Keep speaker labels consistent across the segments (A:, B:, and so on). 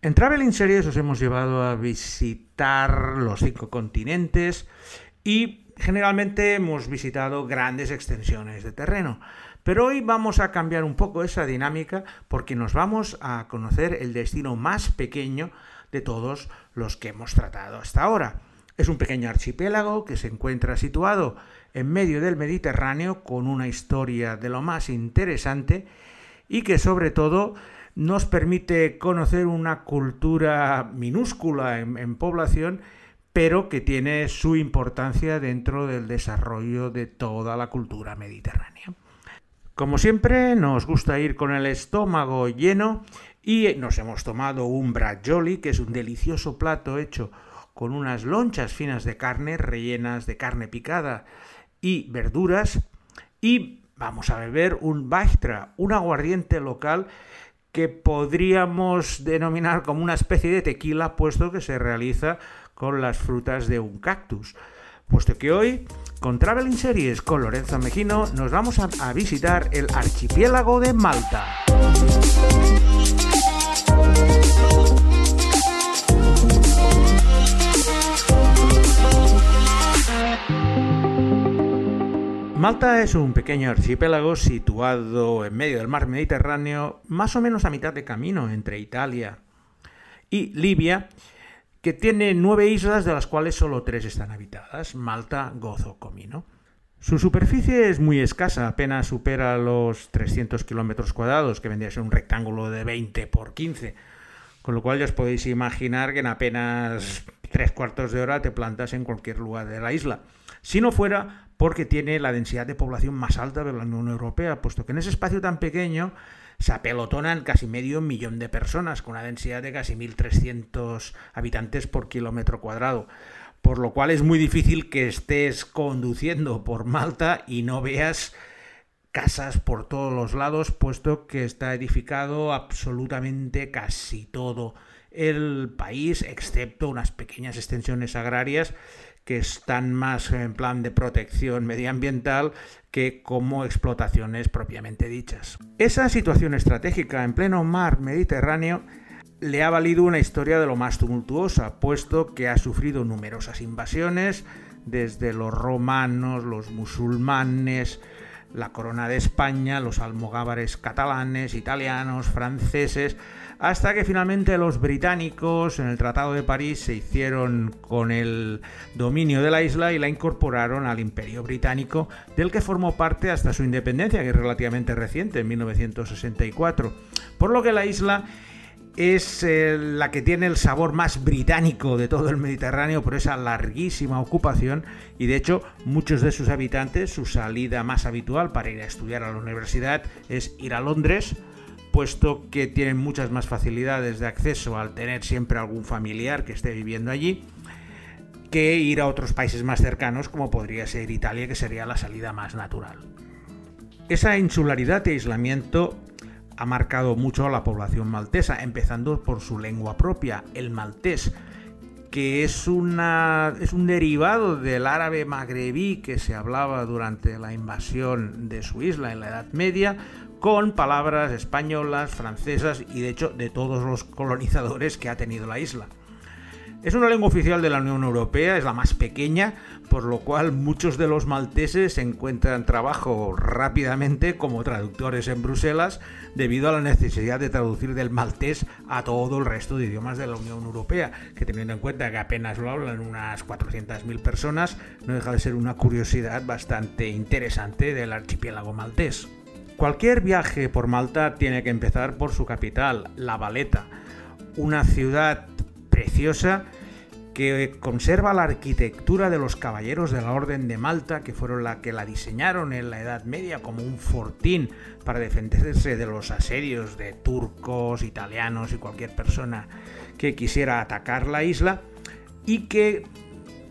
A: En Traveling Series os hemos llevado a visitar los cinco continentes y generalmente hemos visitado grandes extensiones de terreno. Pero hoy vamos a cambiar un poco esa dinámica porque nos vamos a conocer el destino más pequeño de todos los que hemos tratado hasta ahora. Es un pequeño archipiélago que se encuentra situado en medio del Mediterráneo con una historia de lo más interesante y que sobre todo nos permite conocer una cultura minúscula en, población pero que tiene su importancia dentro del desarrollo de toda la cultura mediterránea. Como siempre, nos gusta ir con el estómago lleno y nos hemos tomado un bracioli, que es un delicioso plato hecho con unas lonchas finas de carne rellenas de carne picada y verduras y vamos a beber un Bajtra, un aguardiente local que podríamos denominar como una especie de tequila, puesto que se realiza con las frutas de un cactus. Puesto que hoy, con Traveling Series con Lorenzo Mejino, nos vamos a, a visitar el archipiélago de Malta. Malta es un pequeño archipiélago situado en medio del mar Mediterráneo, más o menos a mitad de camino entre Italia y Libia, que tiene nueve islas de las cuales solo tres están habitadas, Malta, Gozo, Comino. Su superficie es muy escasa, apenas supera los 300 kilómetros cuadrados, que vendría a ser un rectángulo de 20 por 15, con lo cual ya os podéis imaginar que en apenas tres cuartos de hora te plantas en cualquier lugar de la isla. Si no fuera porque tiene la densidad de población más alta de la Unión Europea, puesto que en ese espacio tan pequeño se apelotonan casi medio millón de personas, con una densidad de casi 1.300 habitantes por kilómetro cuadrado. Por lo cual es muy difícil que estés conduciendo por Malta y no veas casas por todos los lados, puesto que está edificado absolutamente casi todo el país, excepto unas pequeñas extensiones agrarias que están más en plan de protección medioambiental que como explotaciones propiamente dichas. Esa situación estratégica en pleno mar Mediterráneo le ha valido una historia de lo más tumultuosa, puesto que ha sufrido numerosas invasiones, desde los romanos, los musulmanes, la corona de España, los almogávares catalanes, italianos, franceses, hasta que finalmente los británicos en el Tratado de París se hicieron con el dominio de la isla y la incorporaron al Imperio Británico, del que formó parte hasta su independencia, que es relativamente reciente, en 1964. Por lo que la isla es eh, la que tiene el sabor más británico de todo el Mediterráneo por esa larguísima ocupación y de hecho muchos de sus habitantes su salida más habitual para ir a estudiar a la universidad es ir a Londres puesto que tienen muchas más facilidades de acceso al tener siempre algún familiar que esté viviendo allí, que ir a otros países más cercanos como podría ser Italia, que sería la salida más natural. Esa insularidad y aislamiento ha marcado mucho a la población maltesa, empezando por su lengua propia, el maltés, que es, una, es un derivado del árabe magrebí que se hablaba durante la invasión de su isla en la Edad Media, con palabras españolas, francesas y de hecho de todos los colonizadores que ha tenido la isla. Es una lengua oficial de la Unión Europea, es la más pequeña, por lo cual muchos de los malteses encuentran trabajo rápidamente como traductores en Bruselas debido a la necesidad de traducir del maltés a todo el resto de idiomas de la Unión Europea, que teniendo en cuenta que apenas lo hablan unas 400.000 personas, no deja de ser una curiosidad bastante interesante del archipiélago maltés. Cualquier viaje por Malta tiene que empezar por su capital, La Valeta, una ciudad preciosa que conserva la arquitectura de los caballeros de la Orden de Malta, que fueron la que la diseñaron en la Edad Media como un fortín para defenderse de los asedios de turcos, italianos y cualquier persona que quisiera atacar la isla, y que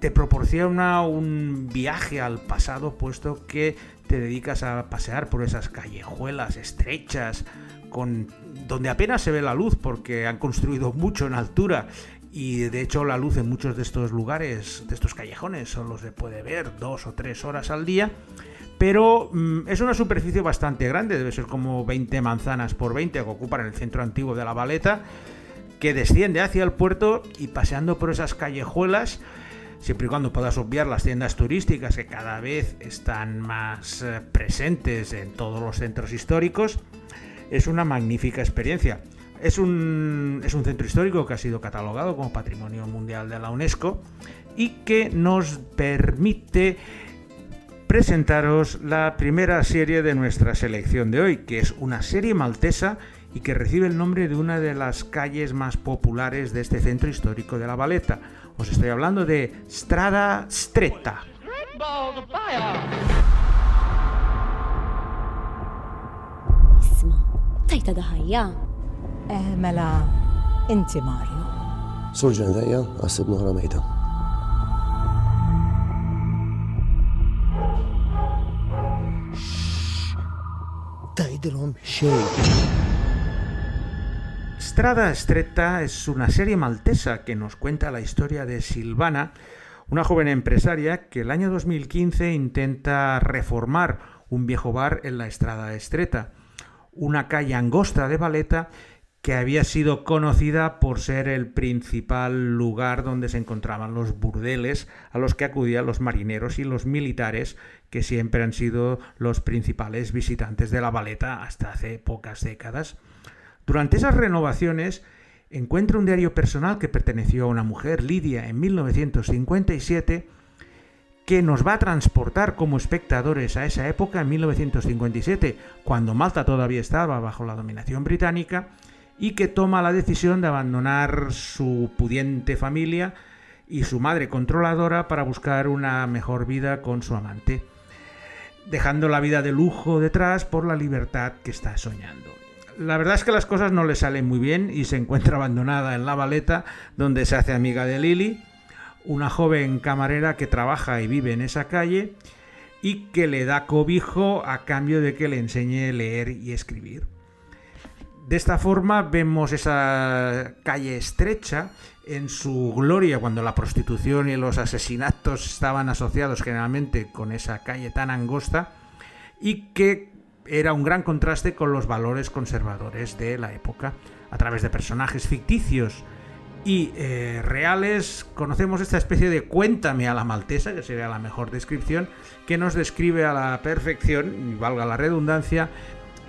A: te proporciona un viaje al pasado, puesto que te dedicas a pasear por esas callejuelas estrechas, con, donde apenas se ve la luz porque han construido mucho en altura y de hecho la luz en muchos de estos lugares, de estos callejones, solo se puede ver dos o tres horas al día. Pero mm, es una superficie bastante grande, debe ser como 20 manzanas por 20 que ocupan el centro antiguo de la Valeta que desciende hacia el puerto y paseando por esas callejuelas, siempre y cuando puedas obviar las tiendas turísticas que cada vez están más eh, presentes en todos los centros históricos, es una magnífica experiencia. Es un, es un centro histórico que ha sido catalogado como Patrimonio Mundial de la UNESCO y que nos permite presentaros la primera serie de nuestra selección de hoy, que es una serie maltesa y que recibe el nombre de una de las calles más populares de este centro histórico de La Valeta. Os estoy hablando de Strada Stretta. Strada Stretta es una serie maltesa que nos cuenta la historia de Silvana, una joven empresaria que el año 2015 intenta reformar un viejo bar en la Estrada Stretta, una calle angosta de Valeta que había sido conocida por ser el principal lugar donde se encontraban los burdeles a los que acudían los marineros y los militares, que siempre han sido los principales visitantes de la Valeta hasta hace pocas décadas. Durante esas renovaciones encuentra un diario personal que perteneció a una mujer, Lidia, en 1957, que nos va a transportar como espectadores a esa época, en 1957, cuando Malta todavía estaba bajo la dominación británica, y que toma la decisión de abandonar su pudiente familia y su madre controladora para buscar una mejor vida con su amante, dejando la vida de lujo detrás por la libertad que está soñando. La verdad es que las cosas no le salen muy bien y se encuentra abandonada en la baleta, donde se hace amiga de Lily, una joven camarera que trabaja y vive en esa calle y que le da cobijo a cambio de que le enseñe a leer y escribir. De esta forma vemos esa calle estrecha en su gloria cuando la prostitución y los asesinatos estaban asociados generalmente con esa calle tan angosta y que era un gran contraste con los valores conservadores de la época. A través de personajes ficticios y eh, reales conocemos esta especie de cuéntame a la maltesa, que sería la mejor descripción, que nos describe a la perfección, y valga la redundancia,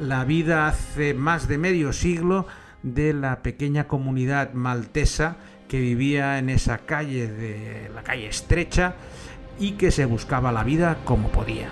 A: la vida hace más de medio siglo de la pequeña comunidad maltesa que vivía en esa calle de la calle estrecha y que se buscaba la vida como podía.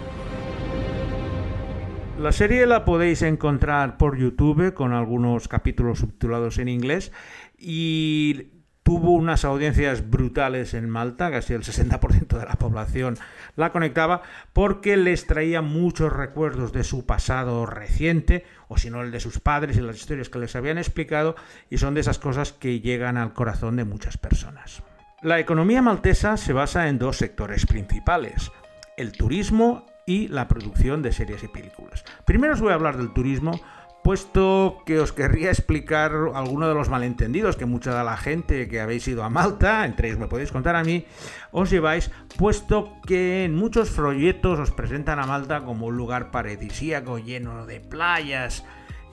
A: La serie la podéis encontrar por YouTube con algunos capítulos subtitulados en inglés y tuvo unas audiencias brutales en Malta, casi el 60% de la población la conectaba, porque les traía muchos recuerdos de su pasado reciente, o si no el de sus padres y las historias que les habían explicado, y son de esas cosas que llegan al corazón de muchas personas. La economía maltesa se basa en dos sectores principales, el turismo y la producción de series y películas. Primero os voy a hablar del turismo puesto que os querría explicar alguno de los malentendidos que mucha de la gente que habéis ido a Malta, entre ellos me podéis contar a mí, os lleváis, puesto que en muchos folletos os presentan a Malta como un lugar paradisíaco lleno de playas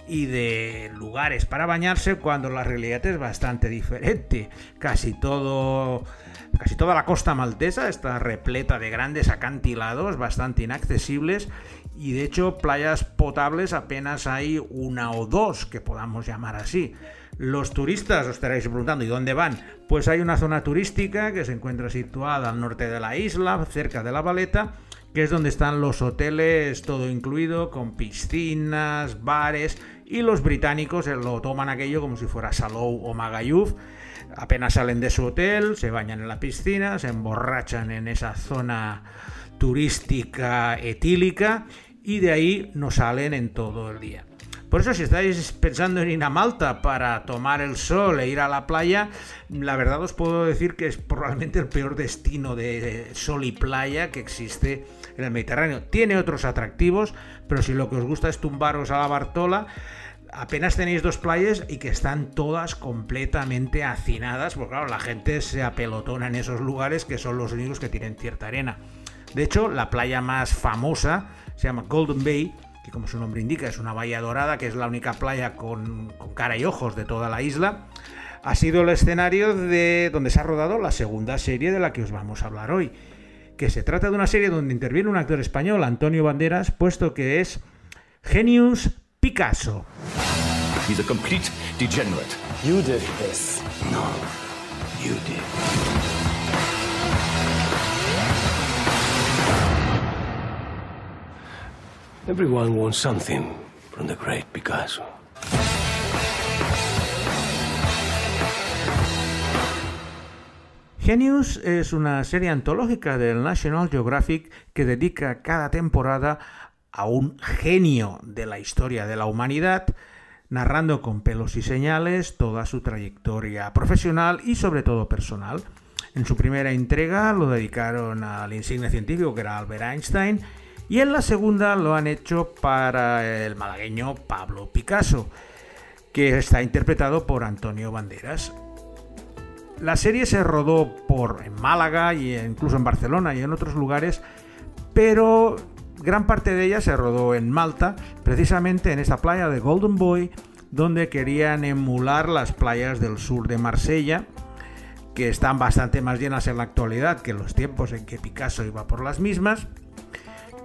A: y de lugares para bañarse cuando la realidad es bastante diferente. Casi todo casi toda la costa maltesa está repleta de grandes acantilados bastante inaccesibles y de hecho playas potables apenas hay una o dos que podamos llamar así. Los turistas os estaréis preguntando ¿y dónde van? Pues hay una zona turística que se encuentra situada al norte de la isla, cerca de la Valeta, que es donde están los hoteles todo incluido, con piscinas, bares, y los británicos lo toman aquello como si fuera Salou o Magayuf. Apenas salen de su hotel, se bañan en la piscina, se emborrachan en esa zona turística etílica y de ahí no salen en todo el día. Por eso si estáis pensando en ir a Malta para tomar el sol e ir a la playa, la verdad os puedo decir que es probablemente el peor destino de sol y playa que existe en el Mediterráneo. Tiene otros atractivos, pero si lo que os gusta es tumbaros a la Bartola, apenas tenéis dos playas y que están todas completamente hacinadas, porque claro, la gente se apelotona en esos lugares que son los únicos que tienen cierta arena. De hecho, la playa más famosa se llama Golden Bay, que como su nombre indica es una bahía dorada, que es la única playa con, cara y ojos de toda la isla. ha sido el escenario de donde se ha rodado la segunda serie de la que os vamos a hablar hoy, que se trata de una serie donde interviene un actor español, Antonio Banderas, puesto que es Genius Picasso.
B: He's a complete degenerate.
C: You did this.
B: No, you did.
C: Everyone wants something from the great Picasso.
A: Genius es una serie antológica del National Geographic que dedica cada temporada a un genio de la historia de la humanidad, narrando con pelos y señales toda su trayectoria profesional y sobre todo personal. En su primera entrega lo dedicaron al insigne científico que era Albert Einstein y en la segunda lo han hecho para el malagueño Pablo Picasso, que está interpretado por Antonio Banderas. La serie se rodó por en Málaga y incluso en Barcelona y en otros lugares, pero gran parte de ella se rodó en Malta, precisamente en esta playa de Golden Boy, donde querían emular las playas del sur de Marsella, que están bastante más llenas en la actualidad que los tiempos en que Picasso iba por las mismas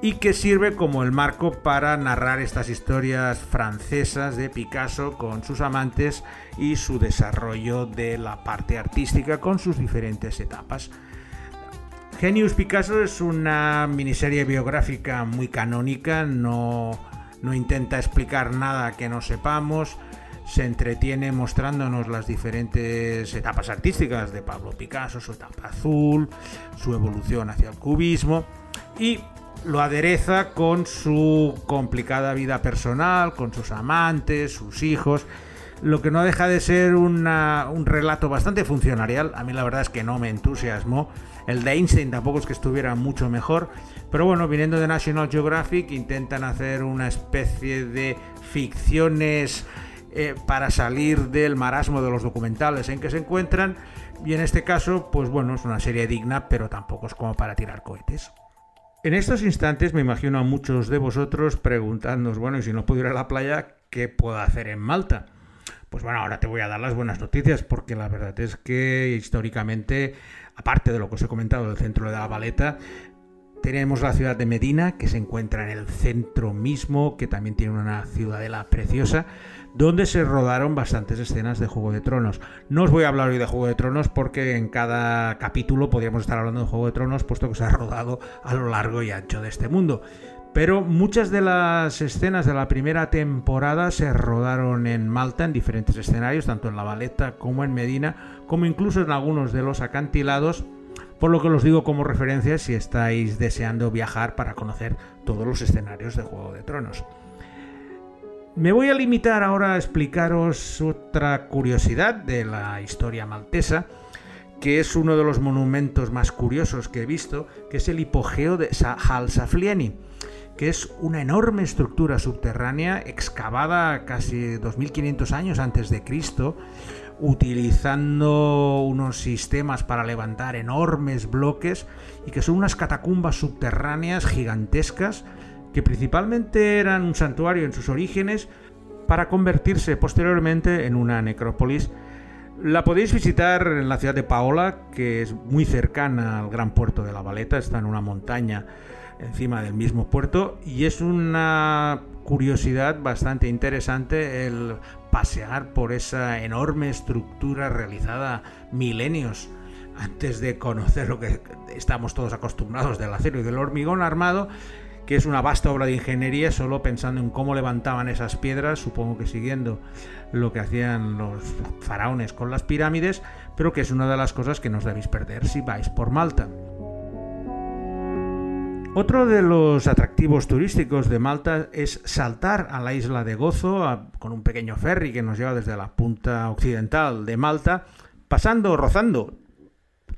A: y que sirve como el marco para narrar estas historias francesas de Picasso con sus amantes y su desarrollo de la parte artística con sus diferentes etapas. Genius Picasso es una miniserie biográfica muy canónica, no, no intenta explicar nada que no sepamos, se entretiene mostrándonos las diferentes etapas artísticas de Pablo Picasso, su etapa azul, su evolución hacia el cubismo y lo adereza con su complicada vida personal, con sus amantes, sus hijos, lo que no deja de ser un relato bastante funcionarial. A mí la verdad es que no me entusiasmó. El de Einstein tampoco es que estuviera mucho mejor, pero bueno, viniendo de National Geographic intentan hacer una especie de ficciones eh, para salir del marasmo de los documentales en que se encuentran. Y en este caso, pues bueno, es una serie digna, pero tampoco es como para tirar cohetes. En estos instantes me imagino a muchos de vosotros preguntándoos, bueno, y si no puedo ir a la playa, ¿qué puedo hacer en Malta? Pues bueno, ahora te voy a dar las buenas noticias, porque la verdad es que históricamente, aparte de lo que os he comentado del centro de la Valeta, tenemos la ciudad de Medina, que se encuentra en el centro mismo, que también tiene una ciudadela preciosa, donde se rodaron bastantes escenas de Juego de Tronos. No os voy a hablar hoy de Juego de Tronos porque en cada capítulo podríamos estar hablando de Juego de Tronos, puesto que se ha rodado a lo largo y ancho de este mundo. Pero muchas de las escenas de la primera temporada se rodaron en Malta, en diferentes escenarios, tanto en La Valeta como en Medina, como incluso en algunos de los acantilados, por lo que os digo como referencia si estáis deseando viajar para conocer todos los escenarios de Juego de Tronos. Me voy a limitar ahora a explicaros otra curiosidad de la historia maltesa, que es uno de los monumentos más curiosos que he visto, que es el hipogeo de Halsaflieni, que es una enorme estructura subterránea excavada casi 2500 años antes de Cristo, utilizando unos sistemas para levantar enormes bloques y que son unas catacumbas subterráneas gigantescas que principalmente eran un santuario en sus orígenes para convertirse posteriormente en una necrópolis. La podéis visitar en la ciudad de Paola, que es muy cercana al gran puerto de La Valeta, está en una montaña encima del mismo puerto y es una curiosidad bastante interesante el pasear por esa enorme estructura realizada milenios antes de conocer lo que estamos todos acostumbrados del acero y del hormigón armado que es una vasta obra de ingeniería, solo pensando en cómo levantaban esas piedras, supongo que siguiendo lo que hacían los faraones con las pirámides, pero que es una de las cosas que no os debéis perder si vais por Malta. Otro de los atractivos turísticos de Malta es saltar a la isla de Gozo con un pequeño ferry que nos lleva desde la punta occidental de Malta, pasando, rozando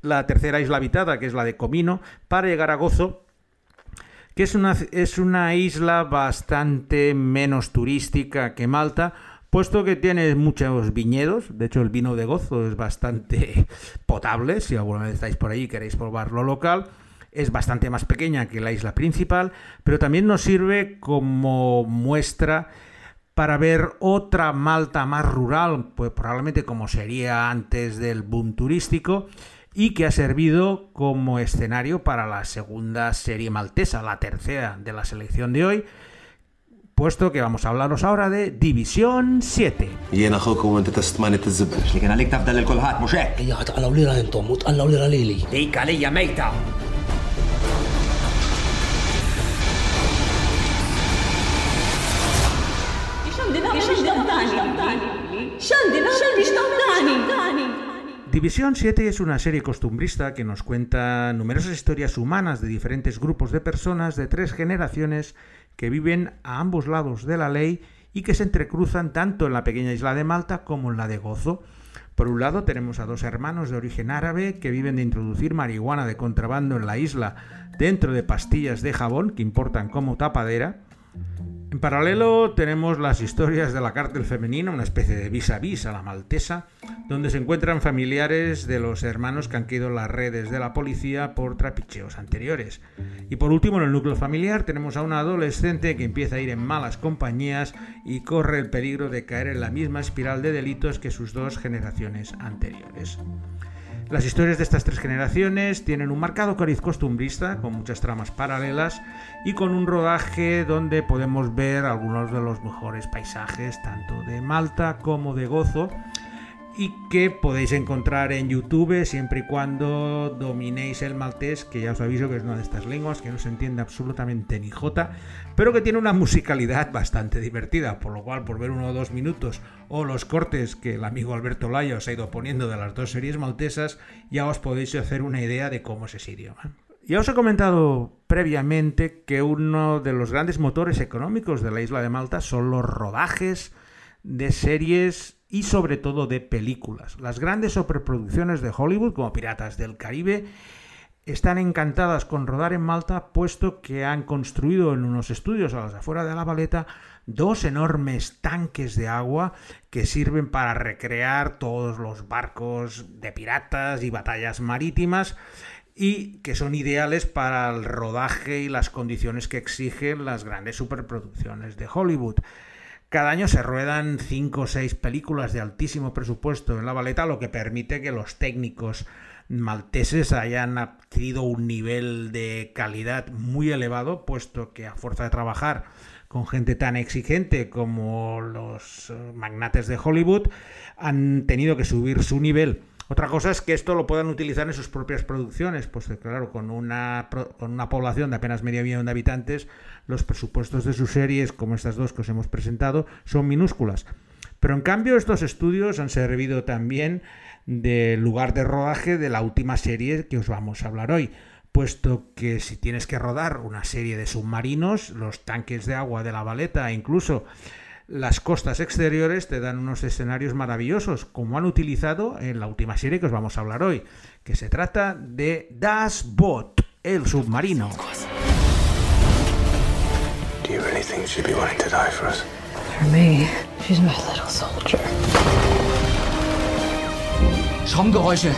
A: la tercera isla habitada, que es la de Comino, para llegar a Gozo que es una, es una isla bastante menos turística que Malta, puesto que tiene muchos viñedos, de hecho el vino de gozo es bastante potable, si alguna vez estáis por ahí y queréis probarlo local, es bastante más pequeña que la isla principal, pero también nos sirve como muestra para ver otra Malta más rural, pues probablemente como sería antes del boom turístico, y que ha servido como escenario para la segunda serie maltesa, la tercera de la selección de hoy, puesto que vamos a hablaros ahora de División 7. División 7 es una serie costumbrista que nos cuenta numerosas historias humanas de diferentes grupos de personas de tres generaciones que viven a ambos lados de la ley y que se entrecruzan tanto en la pequeña isla de Malta como en la de Gozo. Por un lado tenemos a dos hermanos de origen árabe que viven de introducir marihuana de contrabando en la isla dentro de pastillas de jabón que importan como tapadera. En paralelo tenemos las historias de la cártel femenina, una especie de vis a vis a la maltesa, donde se encuentran familiares de los hermanos que han caído en las redes de la policía por trapicheos anteriores. Y por último, en el núcleo familiar tenemos a una adolescente que empieza a ir en malas compañías y corre el peligro de caer en la misma espiral de delitos que sus dos generaciones anteriores. Las historias de estas tres generaciones tienen un marcado cariz costumbrista, con muchas tramas paralelas y con un rodaje donde podemos ver algunos de los mejores paisajes, tanto de Malta como de Gozo, y que podéis encontrar en YouTube siempre y cuando dominéis el maltés, que ya os aviso que es una de estas lenguas que no se entiende absolutamente ni jota, pero que tiene una musicalidad bastante divertida, por lo cual por ver uno o dos minutos o los cortes que el amigo Alberto Laya os ha ido poniendo de las dos series maltesas, ya os podéis hacer una idea de cómo es ese idioma. Ya os he comentado previamente que uno de los grandes motores económicos de la isla de Malta son los rodajes de series y sobre todo de películas. Las grandes superproducciones de Hollywood, como Piratas del Caribe, están encantadas con rodar en Malta, puesto que han construido en unos estudios a las afueras de la Valeta dos enormes tanques de agua que sirven para recrear todos los barcos de piratas y batallas marítimas y que son ideales para el rodaje y las condiciones que exigen las grandes superproducciones de Hollywood. Cada año se ruedan 5 o 6 películas de altísimo presupuesto en la baleta, lo que permite que los técnicos malteses hayan adquirido un nivel de calidad muy elevado, puesto que a fuerza de trabajar con gente tan exigente como los eh, magnates de Hollywood, han tenido que subir su nivel. Otra cosa es que esto lo puedan utilizar en sus propias producciones, pues claro, con una, con una población de apenas medio millón de habitantes, los presupuestos de sus series, como estas dos que os hemos presentado, son minúsculas. Pero en cambio estos estudios han servido también de lugar de rodaje de la última serie que os vamos a hablar hoy, puesto que si tienes que rodar una serie de submarinos, los tanques de agua de la baleta e incluso las costas exteriores te dan unos escenarios maravillosos, como han utilizado en la última serie que os vamos a hablar hoy, que se trata de Das Boot, el submarino.
C: You really think she'd be willing to die for us?
D: For me, she's my little soldier.
E: Schrammgeräusche.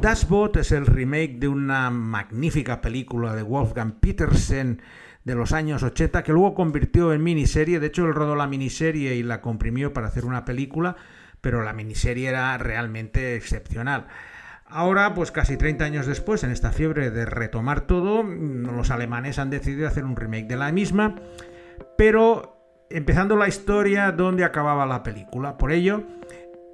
A: Das Boot es el remake de una magnífica película de Wolfgang Petersen de los años 80 que luego convirtió en miniserie. De hecho, él rodó la miniserie y la comprimió para hacer una película, pero la miniserie era realmente excepcional. Ahora, pues casi 30 años después, en esta fiebre de retomar todo, los alemanes han decidido hacer un remake de la misma, pero empezando la historia donde acababa la película. Por ello,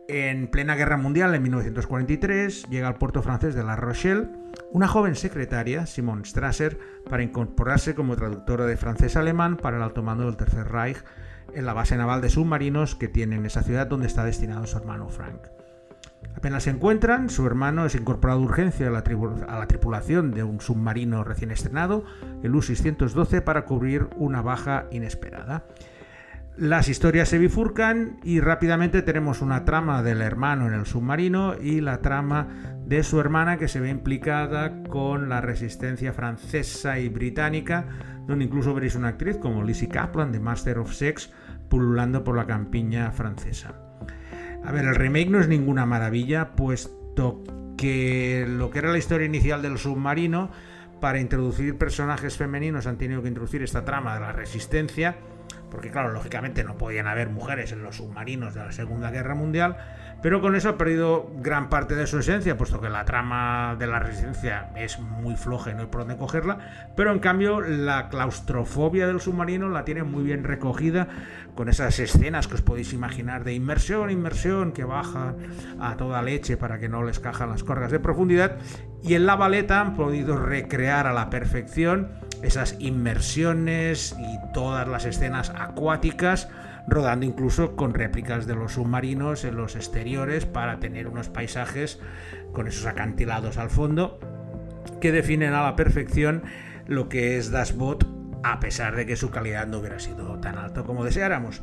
A: en plena guerra mundial, en 1943, llega al puerto francés de La Rochelle una joven secretaria, Simone Strasser, para incorporarse como traductora de francés-alemán para el alto mando del Tercer Reich en la base naval de submarinos que tiene en esa ciudad donde está destinado su hermano Frank. Apenas se encuentran, su hermano es incorporado de urgencia a la, a la tripulación de un submarino recién estrenado, el U-612, para cubrir una baja inesperada. Las historias se bifurcan y rápidamente tenemos una trama del hermano en el submarino y la trama de su hermana que se ve implicada con la resistencia francesa y británica, donde incluso veréis una actriz como Lizzie Kaplan de Master of Sex pululando por la campiña francesa. A ver, el remake no es ninguna maravilla, puesto que lo que era la historia inicial del submarino para introducir personajes femeninos han tenido que introducir esta trama de la resistencia, porque claro, lógicamente no podían haber mujeres en los submarinos de la Segunda Guerra Mundial, pero con eso ha perdido gran parte de su esencia, puesto que la trama de la resistencia es muy floja y no hay por dónde cogerla, pero en cambio la claustrofobia del submarino la tiene muy bien recogida con esas escenas que os podéis imaginar de inmersión, inmersión, que baja a toda leche para que no les cajan las corgas de profundidad, y en la baleta han podido recrear a la perfección esas inmersiones y todas las escenas acuáticas rodando incluso con réplicas de los submarinos en los exteriores para tener unos paisajes con esos acantilados al fondo que definen a la perfección lo que es Dashbot a pesar de que su calidad no hubiera sido tan alto como deseáramos.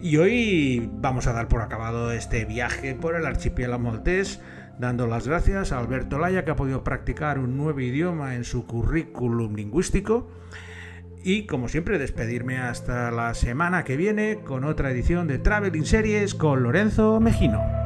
A: Y hoy vamos a dar por acabado este viaje por el archipiélago maltés, dando las gracias a Alberto Laya que ha podido practicar un nuevo idioma en su currículum lingüístico y como siempre despedirme hasta la semana que viene con otra edición de Traveling Series con Lorenzo Mejino.